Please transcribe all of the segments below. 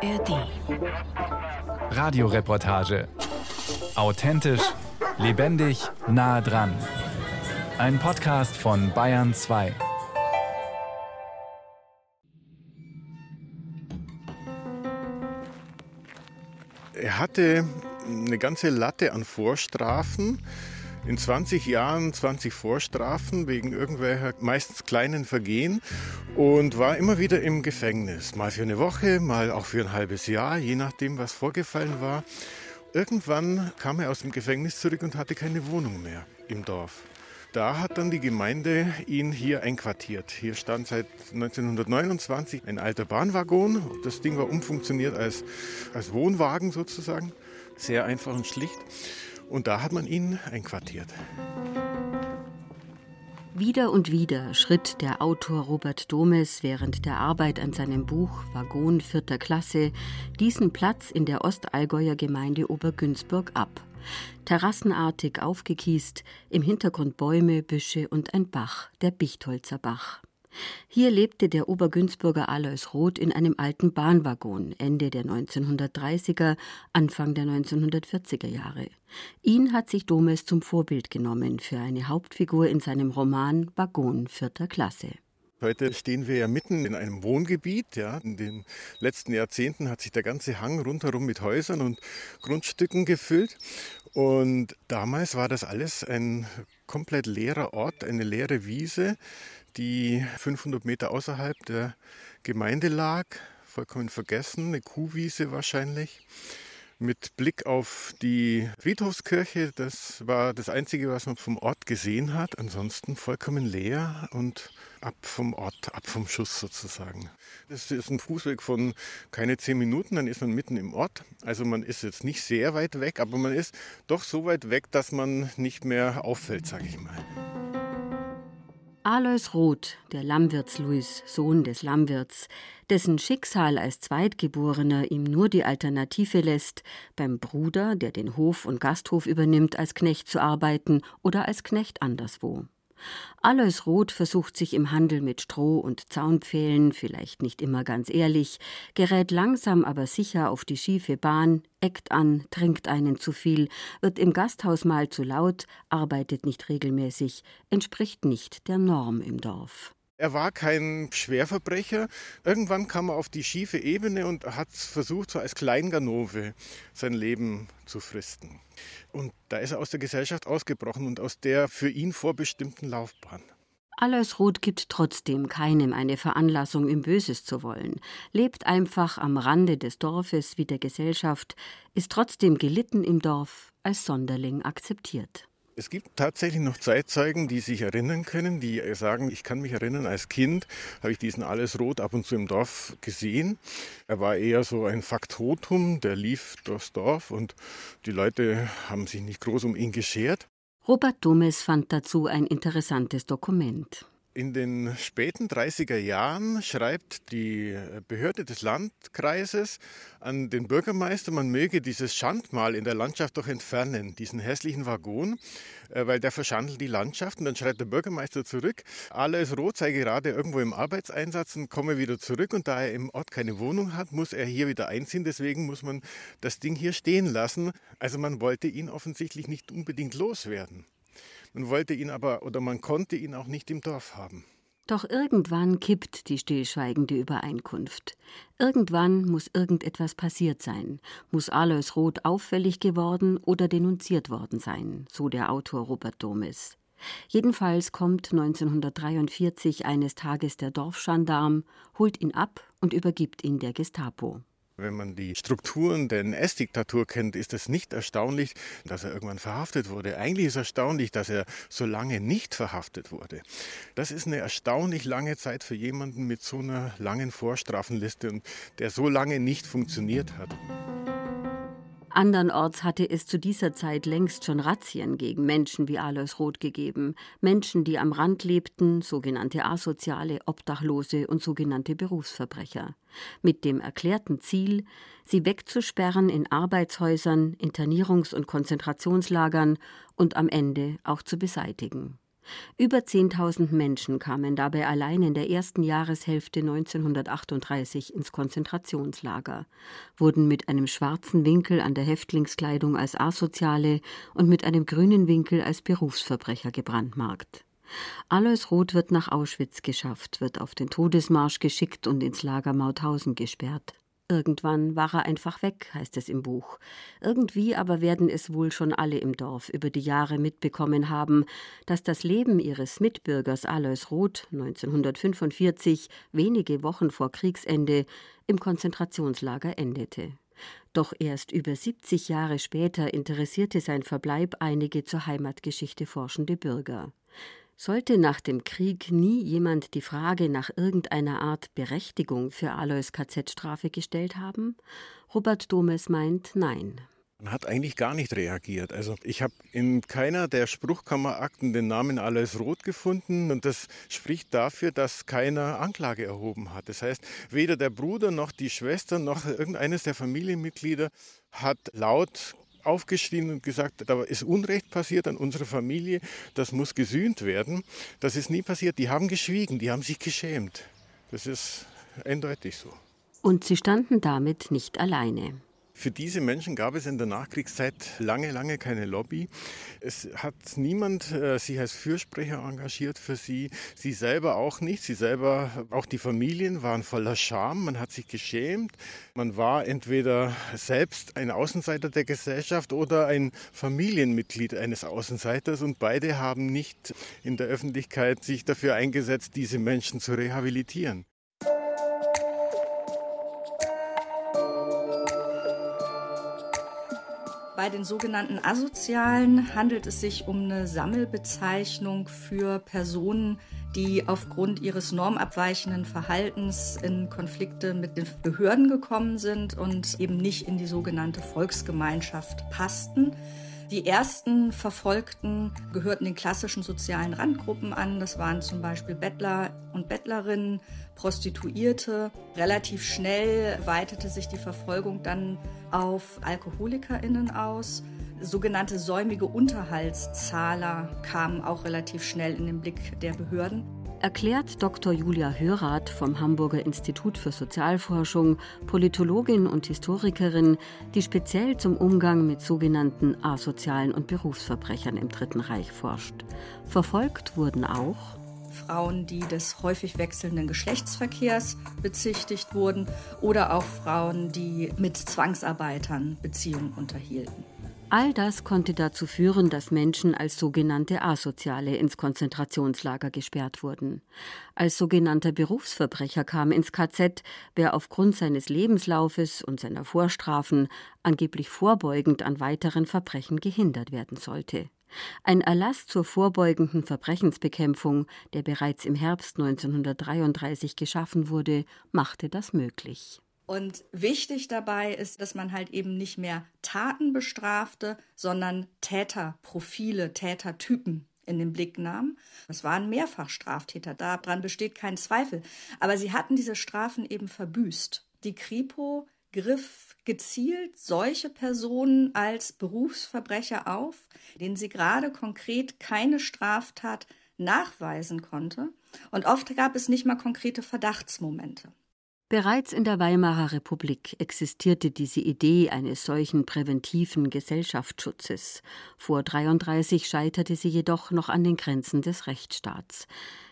ARD. Radioreportage. Authentisch, lebendig, nah dran. Ein Podcast von Bayern 2. Er hatte eine ganze Latte an Vorstrafen. In 20 Jahren 20 Vorstrafen wegen irgendwelcher meistens kleinen Vergehen und war immer wieder im Gefängnis. Mal für eine Woche, mal auch für ein halbes Jahr, je nachdem, was vorgefallen war. Irgendwann kam er aus dem Gefängnis zurück und hatte keine Wohnung mehr im Dorf. Da hat dann die Gemeinde ihn hier einquartiert. Hier stand seit 1929 ein alter Bahnwaggon. Das Ding war umfunktioniert als, als Wohnwagen sozusagen. Sehr einfach und schlicht. Und da hat man ihn einquartiert. Wieder und wieder schritt der Autor Robert Domes während der Arbeit an seinem Buch Waggon vierter Klasse diesen Platz in der Ostallgäuer Gemeinde Obergünzburg ab. Terrassenartig aufgekiest, im Hintergrund Bäume, Büsche und ein Bach, der Bichtholzer Bach. Hier lebte der Obergünzburger Alois Roth in einem alten Bahnwaggon Ende der 1930er, Anfang der 1940er Jahre. Ihn hat sich Domes zum Vorbild genommen für eine Hauptfigur in seinem Roman Waggon vierter Klasse. Heute stehen wir ja mitten in einem Wohngebiet. Ja. In den letzten Jahrzehnten hat sich der ganze Hang rundherum mit Häusern und Grundstücken gefüllt. Und damals war das alles ein komplett leerer Ort, eine leere Wiese die 500 Meter außerhalb der Gemeinde lag, vollkommen vergessen, eine Kuhwiese wahrscheinlich. Mit Blick auf die Friedhofskirche, das war das Einzige, was man vom Ort gesehen hat. Ansonsten vollkommen leer und ab vom Ort, ab vom Schuss sozusagen. Das ist ein Fußweg von keine zehn Minuten, dann ist man mitten im Ort. Also man ist jetzt nicht sehr weit weg, aber man ist doch so weit weg, dass man nicht mehr auffällt, sage ich mal. Alois Roth, der Lammwirts-Louis, Sohn des Lammwirts, dessen Schicksal als Zweitgeborener ihm nur die Alternative lässt, beim Bruder, der den Hof und Gasthof übernimmt, als Knecht zu arbeiten oder als Knecht anderswo. Alois Roth versucht sich im Handel mit Stroh und Zaunpfählen, vielleicht nicht immer ganz ehrlich, gerät langsam aber sicher auf die schiefe Bahn, eckt an, trinkt einen zu viel, wird im Gasthaus mal zu laut, arbeitet nicht regelmäßig, entspricht nicht der Norm im Dorf. Er war kein Schwerverbrecher. Irgendwann kam er auf die schiefe Ebene und hat versucht, so als Kleinganove sein Leben zu fristen. Und da ist er aus der Gesellschaft ausgebrochen und aus der für ihn vorbestimmten Laufbahn. Alois Roth gibt trotzdem keinem eine Veranlassung, ihm Böses zu wollen, lebt einfach am Rande des Dorfes wie der Gesellschaft, ist trotzdem gelitten im Dorf, als Sonderling akzeptiert. Es gibt tatsächlich noch Zeitzeugen, die sich erinnern können, die sagen, ich kann mich erinnern, als Kind habe ich diesen Alles Rot ab und zu im Dorf gesehen. Er war eher so ein Faktotum, der lief durchs Dorf und die Leute haben sich nicht groß um ihn geschert. Robert Dummes fand dazu ein interessantes Dokument. In den späten 30er Jahren schreibt die Behörde des Landkreises an den Bürgermeister, man möge dieses Schandmal in der Landschaft doch entfernen, diesen hässlichen Waggon, äh, weil der verschandelt die Landschaft. Und dann schreibt der Bürgermeister zurück, alles Rot sei gerade irgendwo im Arbeitseinsatz und komme wieder zurück. Und da er im Ort keine Wohnung hat, muss er hier wieder einziehen. Deswegen muss man das Ding hier stehen lassen. Also man wollte ihn offensichtlich nicht unbedingt loswerden. Man wollte ihn aber oder man konnte ihn auch nicht im Dorf haben. Doch irgendwann kippt die stillschweigende Übereinkunft. Irgendwann muss irgendetwas passiert sein, muss Alois Roth auffällig geworden oder denunziert worden sein, so der Autor Robert Domes. Jedenfalls kommt 1943 eines Tages der Dorfschandarm, holt ihn ab und übergibt ihn der Gestapo. Wenn man die Strukturen der NS-Diktatur kennt, ist es nicht erstaunlich, dass er irgendwann verhaftet wurde. Eigentlich ist es erstaunlich, dass er so lange nicht verhaftet wurde. Das ist eine erstaunlich lange Zeit für jemanden mit so einer langen Vorstrafenliste und der so lange nicht funktioniert hat. Andernorts hatte es zu dieser Zeit längst schon Razzien gegen Menschen wie Alois Roth gegeben. Menschen, die am Rand lebten, sogenannte Asoziale, Obdachlose und sogenannte Berufsverbrecher. Mit dem erklärten Ziel, sie wegzusperren in Arbeitshäusern, Internierungs- und Konzentrationslagern und am Ende auch zu beseitigen. Über 10.000 Menschen kamen dabei allein in der ersten Jahreshälfte 1938 ins Konzentrationslager, wurden mit einem schwarzen Winkel an der Häftlingskleidung als Asoziale und mit einem grünen Winkel als Berufsverbrecher gebrandmarkt. Alois Roth wird nach Auschwitz geschafft, wird auf den Todesmarsch geschickt und ins Lager Mauthausen gesperrt. Irgendwann war er einfach weg, heißt es im Buch. Irgendwie aber werden es wohl schon alle im Dorf über die Jahre mitbekommen haben, dass das Leben ihres Mitbürgers Alois Roth 1945, wenige Wochen vor Kriegsende, im Konzentrationslager endete. Doch erst über 70 Jahre später interessierte sein Verbleib einige zur Heimatgeschichte forschende Bürger. Sollte nach dem Krieg nie jemand die Frage nach irgendeiner Art Berechtigung für Alois KZ-Strafe gestellt haben? Robert Domes meint nein. Man hat eigentlich gar nicht reagiert. Also ich habe in keiner der Spruchkammerakten den Namen Alois Roth gefunden und das spricht dafür, dass keiner Anklage erhoben hat. Das heißt, weder der Bruder noch die Schwester noch irgendeines der Familienmitglieder hat laut aufgeschrien und gesagt, da ist Unrecht passiert an unserer Familie, das muss gesühnt werden. Das ist nie passiert. Die haben geschwiegen, die haben sich geschämt. Das ist eindeutig so. Und sie standen damit nicht alleine. Für diese Menschen gab es in der Nachkriegszeit lange, lange keine Lobby. Es hat niemand äh, sich als Fürsprecher engagiert für sie. Sie selber auch nicht. Sie selber, auch die Familien waren voller Scham. Man hat sich geschämt. Man war entweder selbst ein Außenseiter der Gesellschaft oder ein Familienmitglied eines Außenseiters. Und beide haben nicht in der Öffentlichkeit sich dafür eingesetzt, diese Menschen zu rehabilitieren. Bei den sogenannten Asozialen handelt es sich um eine Sammelbezeichnung für Personen, die aufgrund ihres normabweichenden Verhaltens in Konflikte mit den Behörden gekommen sind und eben nicht in die sogenannte Volksgemeinschaft passten. Die ersten Verfolgten gehörten den klassischen sozialen Randgruppen an. Das waren zum Beispiel Bettler und Bettlerinnen, Prostituierte. Relativ schnell weitete sich die Verfolgung dann auf AlkoholikerInnen aus. Sogenannte säumige Unterhaltszahler kamen auch relativ schnell in den Blick der Behörden erklärt Dr. Julia Hörath vom Hamburger Institut für Sozialforschung, Politologin und Historikerin, die speziell zum Umgang mit sogenannten asozialen und Berufsverbrechern im Dritten Reich forscht. Verfolgt wurden auch Frauen, die des häufig wechselnden Geschlechtsverkehrs bezichtigt wurden oder auch Frauen, die mit Zwangsarbeitern Beziehungen unterhielten. All das konnte dazu führen, dass Menschen als sogenannte Asoziale ins Konzentrationslager gesperrt wurden. Als sogenannter Berufsverbrecher kam ins KZ, wer aufgrund seines Lebenslaufes und seiner Vorstrafen angeblich vorbeugend an weiteren Verbrechen gehindert werden sollte. Ein Erlass zur vorbeugenden Verbrechensbekämpfung, der bereits im Herbst 1933 geschaffen wurde, machte das möglich. Und wichtig dabei ist, dass man halt eben nicht mehr Taten bestrafte, sondern Täterprofile, Tätertypen in den Blick nahm. Es waren Mehrfachstraftäter, daran besteht kein Zweifel. Aber sie hatten diese Strafen eben verbüßt. Die Kripo griff gezielt solche Personen als Berufsverbrecher auf, denen sie gerade konkret keine Straftat nachweisen konnte. Und oft gab es nicht mal konkrete Verdachtsmomente. Bereits in der Weimarer Republik existierte diese Idee eines solchen präventiven Gesellschaftsschutzes. Vor 33 scheiterte sie jedoch noch an den Grenzen des Rechtsstaats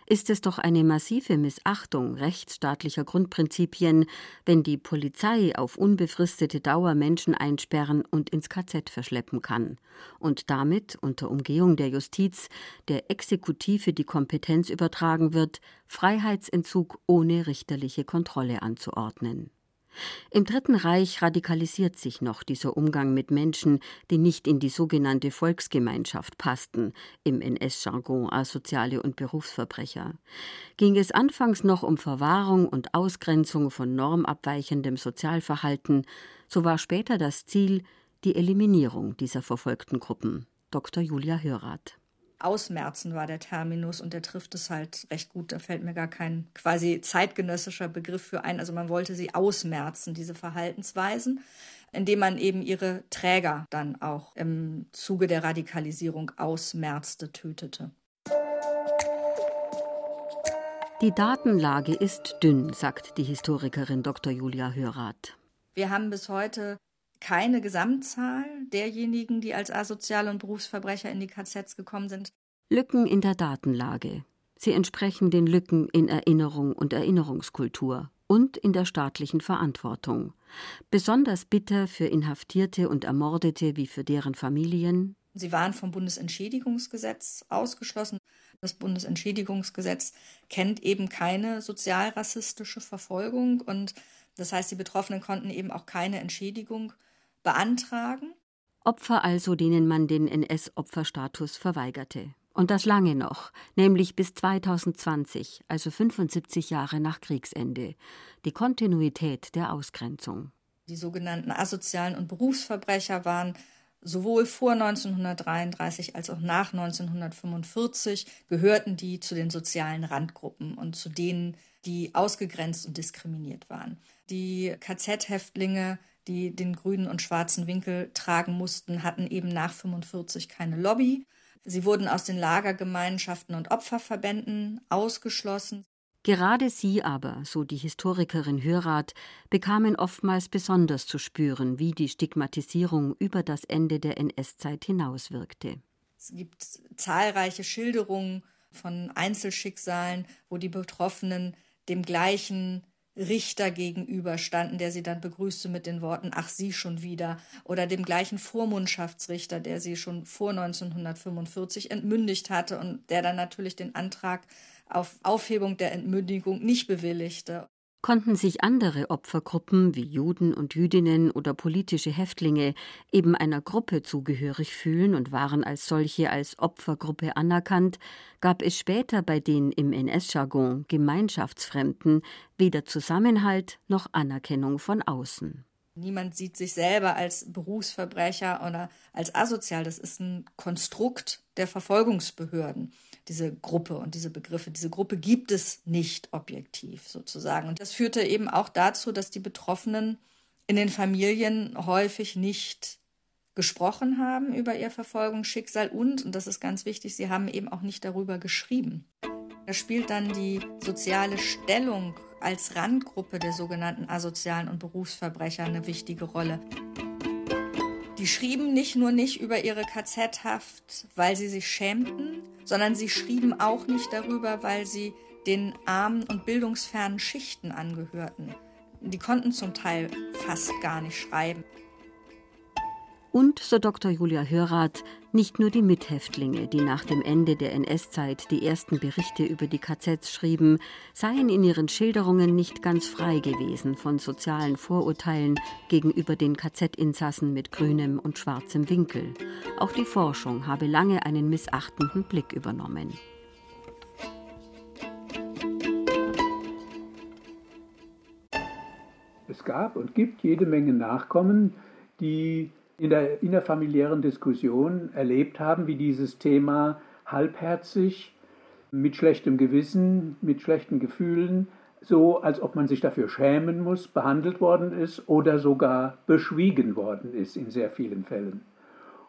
ist es doch eine massive Missachtung rechtsstaatlicher Grundprinzipien, wenn die Polizei auf unbefristete Dauer Menschen einsperren und ins KZ verschleppen kann und damit unter Umgehung der Justiz der Exekutive die Kompetenz übertragen wird, Freiheitsentzug ohne richterliche Kontrolle anzuordnen. Im Dritten Reich radikalisiert sich noch dieser Umgang mit Menschen, die nicht in die sogenannte Volksgemeinschaft passten, im NS-Jargon Asoziale und Berufsverbrecher. Ging es anfangs noch um Verwahrung und Ausgrenzung von normabweichendem Sozialverhalten, so war später das Ziel die Eliminierung dieser verfolgten Gruppen. Dr. Julia Hörath. Ausmerzen war der Terminus und der trifft es halt recht gut. Da fällt mir gar kein quasi zeitgenössischer Begriff für ein. Also man wollte sie ausmerzen, diese Verhaltensweisen, indem man eben ihre Träger dann auch im Zuge der Radikalisierung ausmerzte, tötete. Die Datenlage ist dünn, sagt die Historikerin Dr. Julia Hörath. Wir haben bis heute keine Gesamtzahl derjenigen, die als asoziale und Berufsverbrecher in die KZs gekommen sind. Lücken in der Datenlage. Sie entsprechen den Lücken in Erinnerung und Erinnerungskultur und in der staatlichen Verantwortung. Besonders bitter für Inhaftierte und Ermordete wie für deren Familien. Sie waren vom Bundesentschädigungsgesetz ausgeschlossen. Das Bundesentschädigungsgesetz kennt eben keine sozialrassistische Verfolgung und das heißt, die Betroffenen konnten eben auch keine Entschädigung beantragen. Opfer also, denen man den NS-Opferstatus verweigerte. Und das lange noch, nämlich bis 2020, also 75 Jahre nach Kriegsende. Die Kontinuität der Ausgrenzung. Die sogenannten asozialen und Berufsverbrecher waren sowohl vor 1933 als auch nach 1945 gehörten die zu den sozialen Randgruppen und zu denen, die ausgegrenzt und diskriminiert waren. Die KZ-Häftlinge, die den grünen und schwarzen Winkel tragen mussten, hatten eben nach 1945 keine Lobby. Sie wurden aus den Lagergemeinschaften und Opferverbänden ausgeschlossen. Gerade sie aber, so die Historikerin Hörath, bekamen oftmals besonders zu spüren, wie die Stigmatisierung über das Ende der NS-Zeit hinauswirkte. Es gibt zahlreiche Schilderungen von Einzelschicksalen, wo die Betroffenen dem gleichen Richter gegenüberstanden, der sie dann begrüßte mit den Worten Ach, Sie schon wieder, oder dem gleichen Vormundschaftsrichter, der sie schon vor 1945 entmündigt hatte und der dann natürlich den Antrag auf Aufhebung der Entmündigung nicht bewilligte. Konnten sich andere Opfergruppen wie Juden und Jüdinnen oder politische Häftlinge eben einer Gruppe zugehörig fühlen und waren als solche als Opfergruppe anerkannt, gab es später bei den im NS-Jargon Gemeinschaftsfremden weder Zusammenhalt noch Anerkennung von außen. Niemand sieht sich selber als Berufsverbrecher oder als asozial. Das ist ein Konstrukt der Verfolgungsbehörden diese Gruppe und diese Begriffe. Diese Gruppe gibt es nicht objektiv sozusagen. Und das führte eben auch dazu, dass die Betroffenen in den Familien häufig nicht gesprochen haben über ihr Verfolgungsschicksal und, und das ist ganz wichtig, sie haben eben auch nicht darüber geschrieben. Da spielt dann die soziale Stellung als Randgruppe der sogenannten asozialen und Berufsverbrecher eine wichtige Rolle. Die schrieben nicht nur nicht über ihre KZ-Haft, weil sie sich schämten, sondern sie schrieben auch nicht darüber, weil sie den armen und bildungsfernen Schichten angehörten. Die konnten zum Teil fast gar nicht schreiben. Und, so Dr. Julia Hörath, nicht nur die Mithäftlinge, die nach dem Ende der NS-Zeit die ersten Berichte über die KZs schrieben, seien in ihren Schilderungen nicht ganz frei gewesen von sozialen Vorurteilen gegenüber den KZ-Insassen mit grünem und schwarzem Winkel. Auch die Forschung habe lange einen missachtenden Blick übernommen. Es gab und gibt jede Menge Nachkommen, die in der innerfamiliären Diskussion erlebt haben, wie dieses Thema halbherzig, mit schlechtem Gewissen, mit schlechten Gefühlen, so als ob man sich dafür schämen muss, behandelt worden ist oder sogar beschwiegen worden ist in sehr vielen Fällen.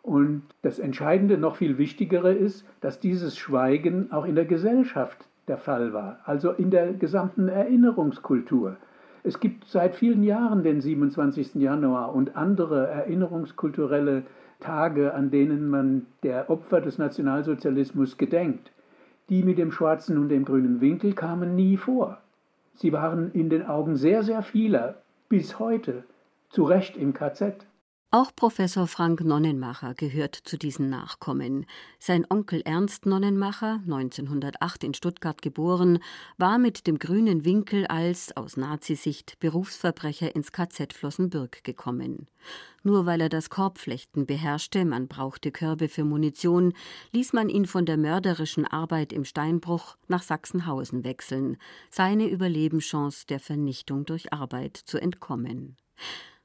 Und das Entscheidende, noch viel Wichtigere ist, dass dieses Schweigen auch in der Gesellschaft der Fall war, also in der gesamten Erinnerungskultur. Es gibt seit vielen Jahren den 27. Januar und andere erinnerungskulturelle Tage, an denen man der Opfer des Nationalsozialismus gedenkt. Die mit dem schwarzen und dem grünen Winkel kamen nie vor. Sie waren in den Augen sehr, sehr vieler bis heute zu Recht im KZ. Auch Professor Frank Nonnenmacher gehört zu diesen Nachkommen. Sein Onkel Ernst Nonnenmacher, 1908 in Stuttgart geboren, war mit dem grünen Winkel als, aus Nazisicht, Berufsverbrecher ins KZ Flossenbürg gekommen. Nur weil er das Korbflechten beherrschte, man brauchte Körbe für Munition, ließ man ihn von der mörderischen Arbeit im Steinbruch nach Sachsenhausen wechseln, seine Überlebenschance der Vernichtung durch Arbeit zu entkommen.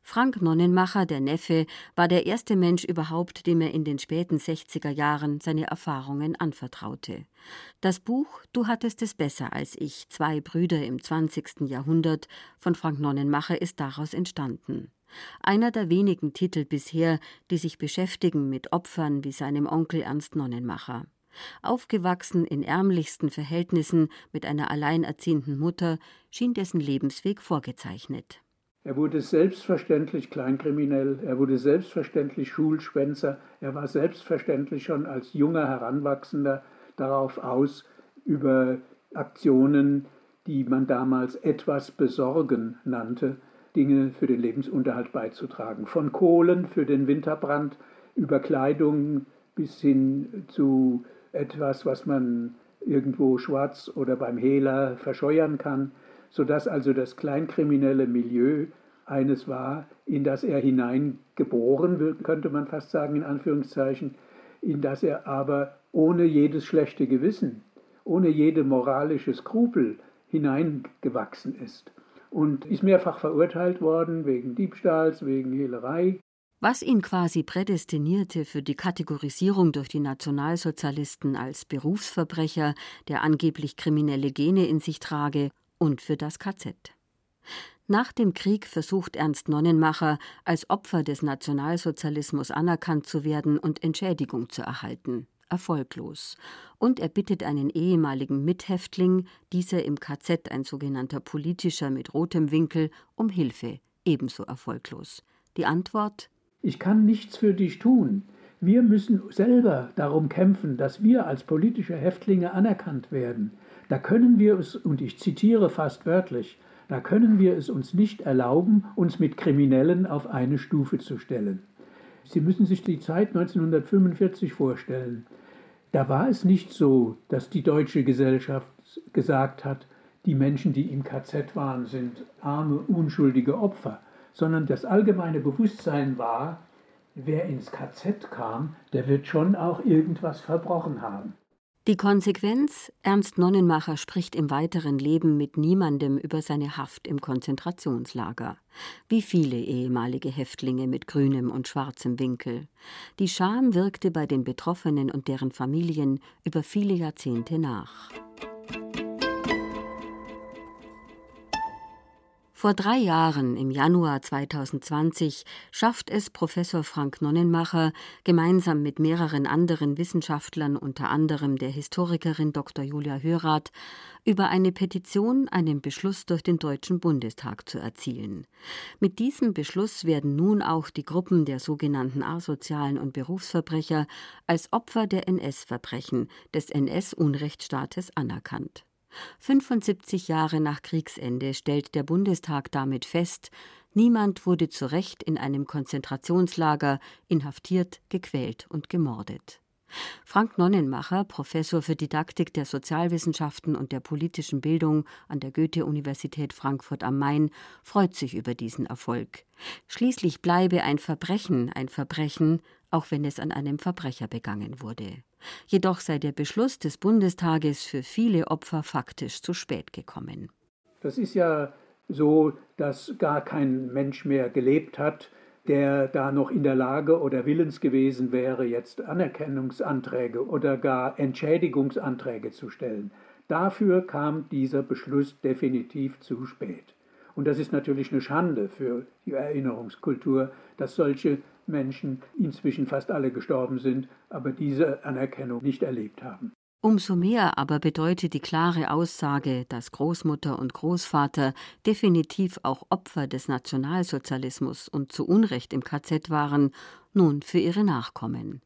Frank Nonnenmacher, der Neffe, war der erste Mensch überhaupt, dem er in den späten 60er Jahren seine Erfahrungen anvertraute. Das Buch Du hattest es besser als ich, zwei Brüder im 20. Jahrhundert von Frank Nonnenmacher ist daraus entstanden. Einer der wenigen Titel bisher, die sich beschäftigen mit Opfern wie seinem Onkel Ernst Nonnenmacher. Aufgewachsen in ärmlichsten Verhältnissen mit einer alleinerziehenden Mutter, schien dessen Lebensweg vorgezeichnet. Er wurde selbstverständlich kleinkriminell, er wurde selbstverständlich Schulschwänzer, er war selbstverständlich schon als junger Heranwachsender darauf aus, über Aktionen, die man damals etwas besorgen nannte, Dinge für den Lebensunterhalt beizutragen. Von Kohlen für den Winterbrand über Kleidung bis hin zu etwas, was man irgendwo schwarz oder beim Hehler verscheuern kann, sodass also das kleinkriminelle Milieu eines war, in das er hineingeboren wird, könnte man fast sagen, in Anführungszeichen, in das er aber ohne jedes schlechte Gewissen, ohne jede moralische Skrupel hineingewachsen ist und ist mehrfach verurteilt worden wegen Diebstahls, wegen Hehlerei. Was ihn quasi prädestinierte für die Kategorisierung durch die Nationalsozialisten als Berufsverbrecher, der angeblich kriminelle Gene in sich trage, und für das KZ. Nach dem Krieg versucht Ernst Nonnenmacher, als Opfer des Nationalsozialismus anerkannt zu werden und Entschädigung zu erhalten. Erfolglos. Und er bittet einen ehemaligen Mithäftling, dieser im KZ ein sogenannter politischer mit rotem Winkel, um Hilfe. Ebenso erfolglos. Die Antwort ich kann nichts für dich tun. Wir müssen selber darum kämpfen, dass wir als politische Häftlinge anerkannt werden. Da können wir es, und ich zitiere fast wörtlich, da können wir es uns nicht erlauben, uns mit Kriminellen auf eine Stufe zu stellen. Sie müssen sich die Zeit 1945 vorstellen. Da war es nicht so, dass die deutsche Gesellschaft gesagt hat, die Menschen, die im KZ waren, sind arme, unschuldige Opfer sondern das allgemeine Bewusstsein war, wer ins KZ kam, der wird schon auch irgendwas verbrochen haben. Die Konsequenz, Ernst Nonnenmacher spricht im weiteren Leben mit niemandem über seine Haft im Konzentrationslager. Wie viele ehemalige Häftlinge mit grünem und schwarzem Winkel. Die Scham wirkte bei den Betroffenen und deren Familien über viele Jahrzehnte nach. Vor drei Jahren, im Januar 2020, schafft es Professor Frank Nonnenmacher gemeinsam mit mehreren anderen Wissenschaftlern, unter anderem der Historikerin Dr. Julia Hörath, über eine Petition einen Beschluss durch den Deutschen Bundestag zu erzielen. Mit diesem Beschluss werden nun auch die Gruppen der sogenannten asozialen und Berufsverbrecher als Opfer der NS-Verbrechen des NS-Unrechtsstaates anerkannt. 75 Jahre nach Kriegsende stellt der Bundestag damit fest, niemand wurde zu Recht in einem Konzentrationslager inhaftiert, gequält und gemordet. Frank Nonnenmacher, Professor für Didaktik der Sozialwissenschaften und der politischen Bildung an der Goethe-Universität Frankfurt am Main, freut sich über diesen Erfolg. Schließlich bleibe ein Verbrechen ein Verbrechen, auch wenn es an einem Verbrecher begangen wurde. Jedoch sei der Beschluss des Bundestages für viele Opfer faktisch zu spät gekommen. Das ist ja so, dass gar kein Mensch mehr gelebt hat, der da noch in der Lage oder willens gewesen wäre, jetzt Anerkennungsanträge oder gar Entschädigungsanträge zu stellen. Dafür kam dieser Beschluss definitiv zu spät. Und das ist natürlich eine Schande für die Erinnerungskultur, dass solche Menschen inzwischen fast alle gestorben sind, aber diese Anerkennung nicht erlebt haben. Umso mehr aber bedeutet die klare Aussage, dass Großmutter und Großvater definitiv auch Opfer des Nationalsozialismus und zu Unrecht im KZ waren, nun für ihre Nachkommen.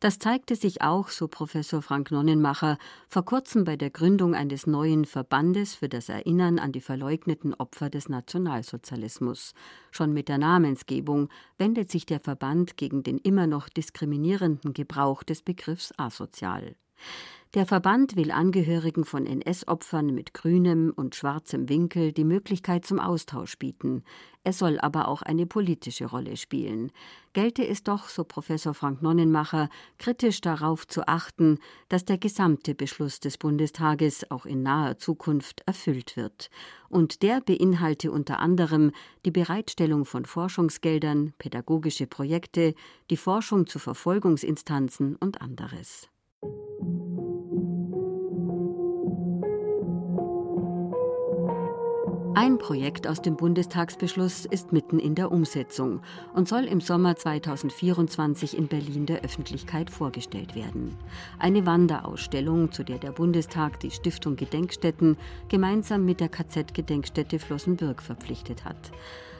Das zeigte sich auch, so Professor Frank Nonnenmacher, vor kurzem bei der Gründung eines neuen Verbandes für das Erinnern an die verleugneten Opfer des Nationalsozialismus. Schon mit der Namensgebung wendet sich der Verband gegen den immer noch diskriminierenden Gebrauch des Begriffs asozial. Der Verband will Angehörigen von NS-Opfern mit grünem und schwarzem Winkel die Möglichkeit zum Austausch bieten. Es soll aber auch eine politische Rolle spielen. Gelte es doch, so Professor Frank Nonnenmacher, kritisch darauf zu achten, dass der gesamte Beschluss des Bundestages auch in naher Zukunft erfüllt wird. Und der beinhalte unter anderem die Bereitstellung von Forschungsgeldern, pädagogische Projekte, die Forschung zu Verfolgungsinstanzen und anderes. Ein Projekt aus dem Bundestagsbeschluss ist mitten in der Umsetzung und soll im Sommer 2024 in Berlin der Öffentlichkeit vorgestellt werden. Eine Wanderausstellung, zu der der Bundestag die Stiftung Gedenkstätten gemeinsam mit der KZ-Gedenkstätte Flossenbürg verpflichtet hat.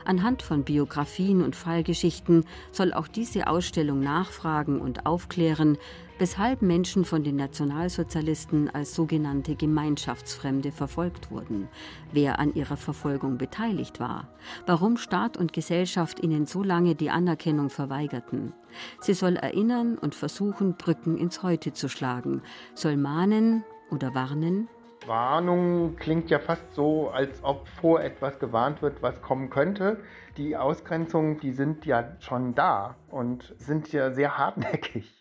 Anhand von Biografien und Fallgeschichten soll auch diese Ausstellung nachfragen und aufklären, weshalb Menschen von den Nationalsozialisten als sogenannte Gemeinschaftsfremde verfolgt wurden, wer an ihrer Verfolgung beteiligt war, warum Staat und Gesellschaft ihnen so lange die Anerkennung verweigerten. Sie soll erinnern und versuchen, Brücken ins Heute zu schlagen, soll mahnen oder warnen, Warnung klingt ja fast so, als ob vor etwas gewarnt wird, was kommen könnte. Die Ausgrenzungen, die sind ja schon da und sind ja sehr hartnäckig.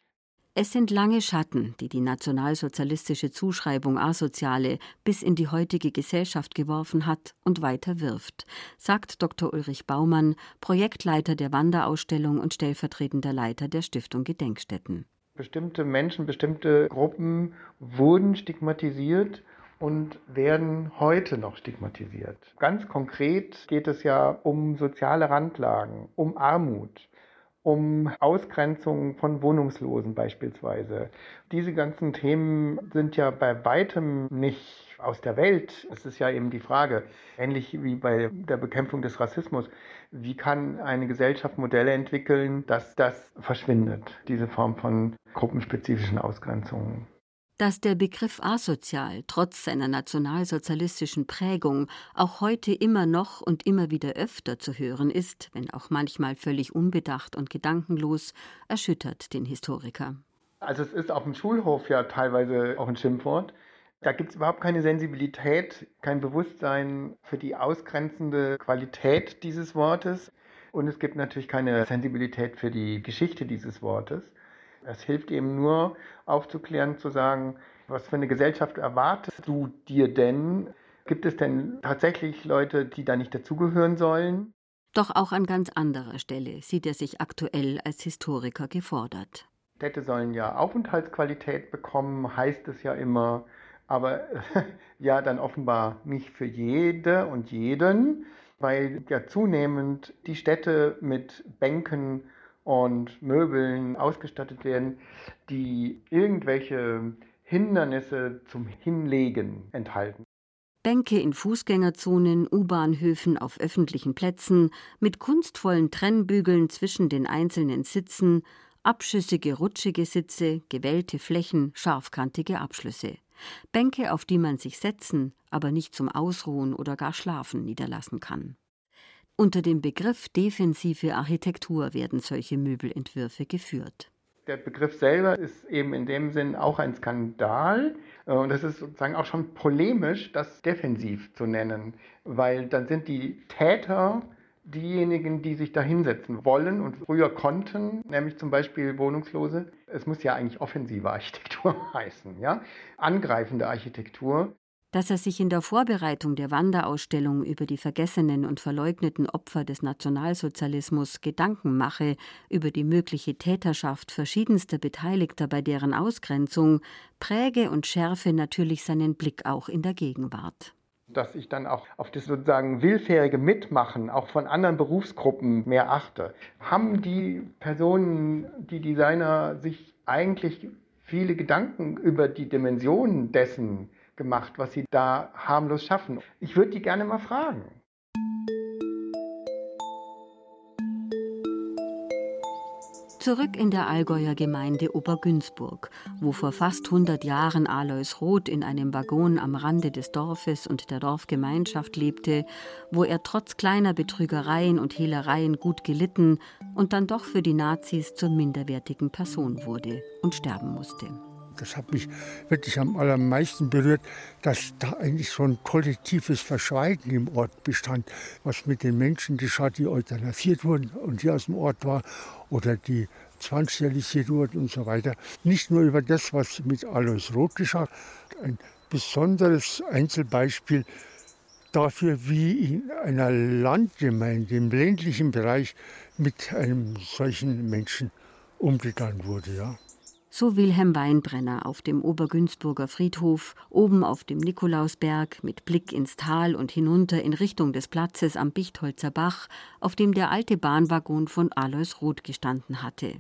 Es sind lange Schatten, die die nationalsozialistische Zuschreibung Asoziale bis in die heutige Gesellschaft geworfen hat und weiter wirft, sagt Dr. Ulrich Baumann, Projektleiter der Wanderausstellung und stellvertretender Leiter der Stiftung Gedenkstätten. Bestimmte Menschen, bestimmte Gruppen wurden stigmatisiert und werden heute noch stigmatisiert. Ganz konkret geht es ja um soziale Randlagen, um Armut, um Ausgrenzung von Wohnungslosen beispielsweise. Diese ganzen Themen sind ja bei weitem nicht aus der Welt. Es ist ja eben die Frage, ähnlich wie bei der Bekämpfung des Rassismus, wie kann eine Gesellschaft Modelle entwickeln, dass das verschwindet, diese Form von gruppenspezifischen Ausgrenzungen dass der Begriff asozial trotz seiner nationalsozialistischen Prägung auch heute immer noch und immer wieder öfter zu hören ist, wenn auch manchmal völlig unbedacht und gedankenlos, erschüttert den Historiker. Also es ist auf dem Schulhof ja teilweise auch ein Schimpfwort. Da gibt es überhaupt keine Sensibilität, kein Bewusstsein für die ausgrenzende Qualität dieses Wortes. Und es gibt natürlich keine Sensibilität für die Geschichte dieses Wortes. Es hilft eben nur aufzuklären, zu sagen, was für eine Gesellschaft erwartest du dir denn? Gibt es denn tatsächlich Leute, die da nicht dazugehören sollen? Doch auch an ganz anderer Stelle sieht er sich aktuell als Historiker gefordert. Städte sollen ja Aufenthaltsqualität bekommen, heißt es ja immer, aber ja dann offenbar nicht für jede und jeden, weil ja zunehmend die Städte mit Bänken und Möbeln ausgestattet werden, die irgendwelche Hindernisse zum Hinlegen enthalten. Bänke in Fußgängerzonen, U-Bahnhöfen, auf öffentlichen Plätzen, mit kunstvollen Trennbügeln zwischen den einzelnen Sitzen, abschüssige, rutschige Sitze, gewellte Flächen, scharfkantige Abschlüsse. Bänke, auf die man sich setzen, aber nicht zum Ausruhen oder gar Schlafen niederlassen kann. Unter dem Begriff defensive Architektur werden solche Möbelentwürfe geführt. Der Begriff selber ist eben in dem Sinn auch ein Skandal. Äh, und es ist sozusagen auch schon polemisch, das defensiv zu nennen, weil dann sind die Täter diejenigen, die sich da hinsetzen wollen und früher konnten, nämlich zum Beispiel Wohnungslose. Es muss ja eigentlich offensive Architektur heißen, ja? Angreifende Architektur dass er sich in der Vorbereitung der Wanderausstellung über die vergessenen und verleugneten Opfer des Nationalsozialismus Gedanken mache über die mögliche Täterschaft verschiedenster Beteiligter bei deren Ausgrenzung, präge und schärfe natürlich seinen Blick auch in der Gegenwart dass ich dann auch auf das sozusagen willfährige Mitmachen auch von anderen Berufsgruppen mehr achte. Haben die Personen, die Designer, sich eigentlich viele Gedanken über die Dimensionen dessen gemacht, was sie da harmlos schaffen. Ich würde die gerne mal fragen. Zurück in der Allgäuer Gemeinde Obergünzburg, wo vor fast 100 Jahren Alois Roth in einem Waggon am Rande des Dorfes und der Dorfgemeinschaft lebte, wo er trotz kleiner Betrügereien und Hehlereien gut gelitten und dann doch für die Nazis zur minderwertigen Person wurde und sterben musste. Das hat mich wirklich am allermeisten berührt, dass da eigentlich so ein kollektives Verschweigen im Ort bestand, was mit den Menschen geschah, die euthanasiert wurden und die aus dem Ort waren oder die zwangssterilisiert wurden und so weiter. Nicht nur über das, was mit Alois Roth geschah. Ein besonderes Einzelbeispiel dafür, wie in einer Landgemeinde im ländlichen Bereich mit einem solchen Menschen umgegangen wurde. Ja. So Wilhelm Weinbrenner auf dem Obergünzburger Friedhof, oben auf dem Nikolausberg, mit Blick ins Tal und hinunter in Richtung des Platzes am Bichtholzer Bach, auf dem der alte Bahnwaggon von Alois Roth gestanden hatte.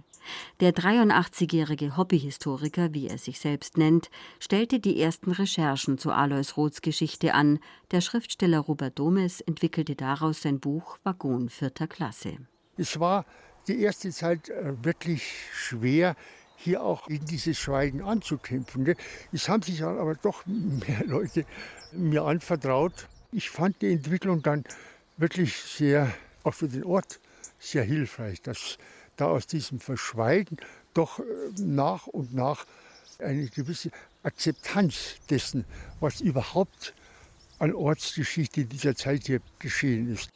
Der 83-jährige Hobbyhistoriker, wie er sich selbst nennt, stellte die ersten Recherchen zu Alois Roths Geschichte an. Der Schriftsteller Robert Domes entwickelte daraus sein Buch Waggon vierter Klasse. Es war die erste Zeit äh, wirklich schwer, hier auch in dieses Schweigen anzukämpfen. Es haben sich aber doch mehr Leute mir anvertraut. Ich fand die Entwicklung dann wirklich sehr, auch für den Ort, sehr hilfreich, dass da aus diesem Verschweigen doch äh, nach und nach eine gewisse Akzeptanz dessen, was überhaupt an Ortsgeschichte dieser Zeit hier geschehen ist.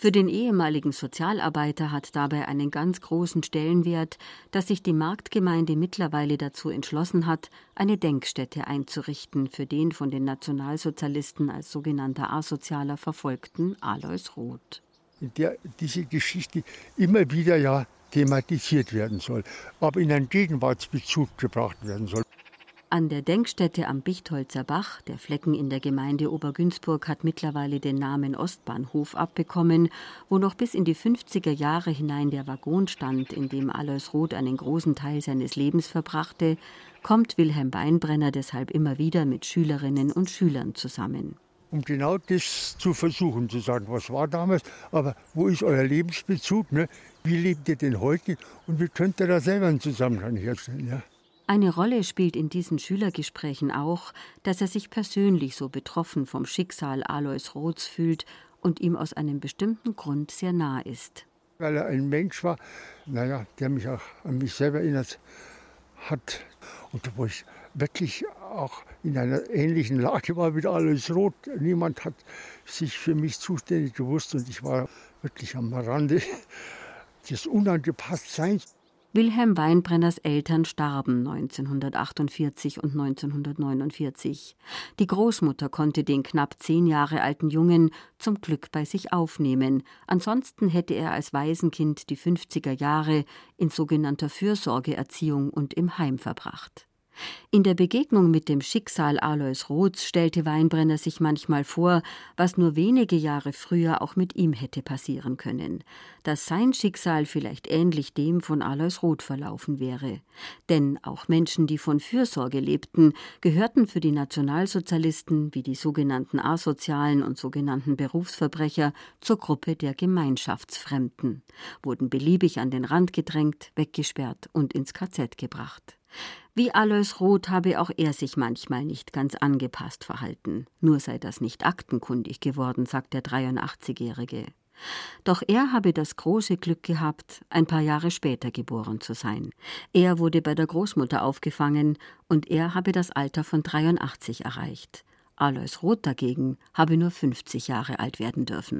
Für den ehemaligen Sozialarbeiter hat dabei einen ganz großen Stellenwert, dass sich die Marktgemeinde mittlerweile dazu entschlossen hat, eine Denkstätte einzurichten für den von den Nationalsozialisten als sogenannter asozialer verfolgten Alois Roth. In der diese Geschichte immer wieder ja thematisiert werden soll, aber in einen Gegenwartsbezug gebracht werden soll. An der Denkstätte am Bichtholzer Bach, der Flecken in der Gemeinde Obergünzburg hat mittlerweile den Namen Ostbahnhof abbekommen, wo noch bis in die 50er Jahre hinein der Waggon stand, in dem Alois Roth einen großen Teil seines Lebens verbrachte, kommt Wilhelm Weinbrenner deshalb immer wieder mit Schülerinnen und Schülern zusammen um genau das zu versuchen, zu sagen, was war damals, aber wo ist euer Lebensbezug, ne? wie lebt ihr denn heute und wie könnt ihr da selber einen Zusammenhang herstellen. Ja? Eine Rolle spielt in diesen Schülergesprächen auch, dass er sich persönlich so betroffen vom Schicksal Alois Roths fühlt und ihm aus einem bestimmten Grund sehr nah ist. Weil er ein Mensch war, naja, der mich auch an mich selber erinnert hat und wo ich wirklich auch in einer ähnlichen Lage war wie alles rot. Niemand hat sich für mich zuständig gewusst und ich war wirklich am Rande des Unangepasstseins. Wilhelm Weinbrenners Eltern starben 1948 und 1949. Die Großmutter konnte den knapp zehn Jahre alten Jungen zum Glück bei sich aufnehmen. Ansonsten hätte er als Waisenkind die 50er Jahre in sogenannter Fürsorgeerziehung und im Heim verbracht. In der Begegnung mit dem Schicksal Alois Roths stellte Weinbrenner sich manchmal vor, was nur wenige Jahre früher auch mit ihm hätte passieren können, dass sein Schicksal vielleicht ähnlich dem von Alois Roth verlaufen wäre. Denn auch Menschen, die von Fürsorge lebten, gehörten für die Nationalsozialisten, wie die sogenannten Asozialen und sogenannten Berufsverbrecher, zur Gruppe der Gemeinschaftsfremden, wurden beliebig an den Rand gedrängt, weggesperrt und ins KZ gebracht. Wie Alois Roth habe auch er sich manchmal nicht ganz angepasst verhalten. Nur sei das nicht aktenkundig geworden, sagt der 83-Jährige. Doch er habe das große Glück gehabt, ein paar Jahre später geboren zu sein. Er wurde bei der Großmutter aufgefangen und er habe das Alter von 83 erreicht. Alois Roth dagegen habe nur 50 Jahre alt werden dürfen.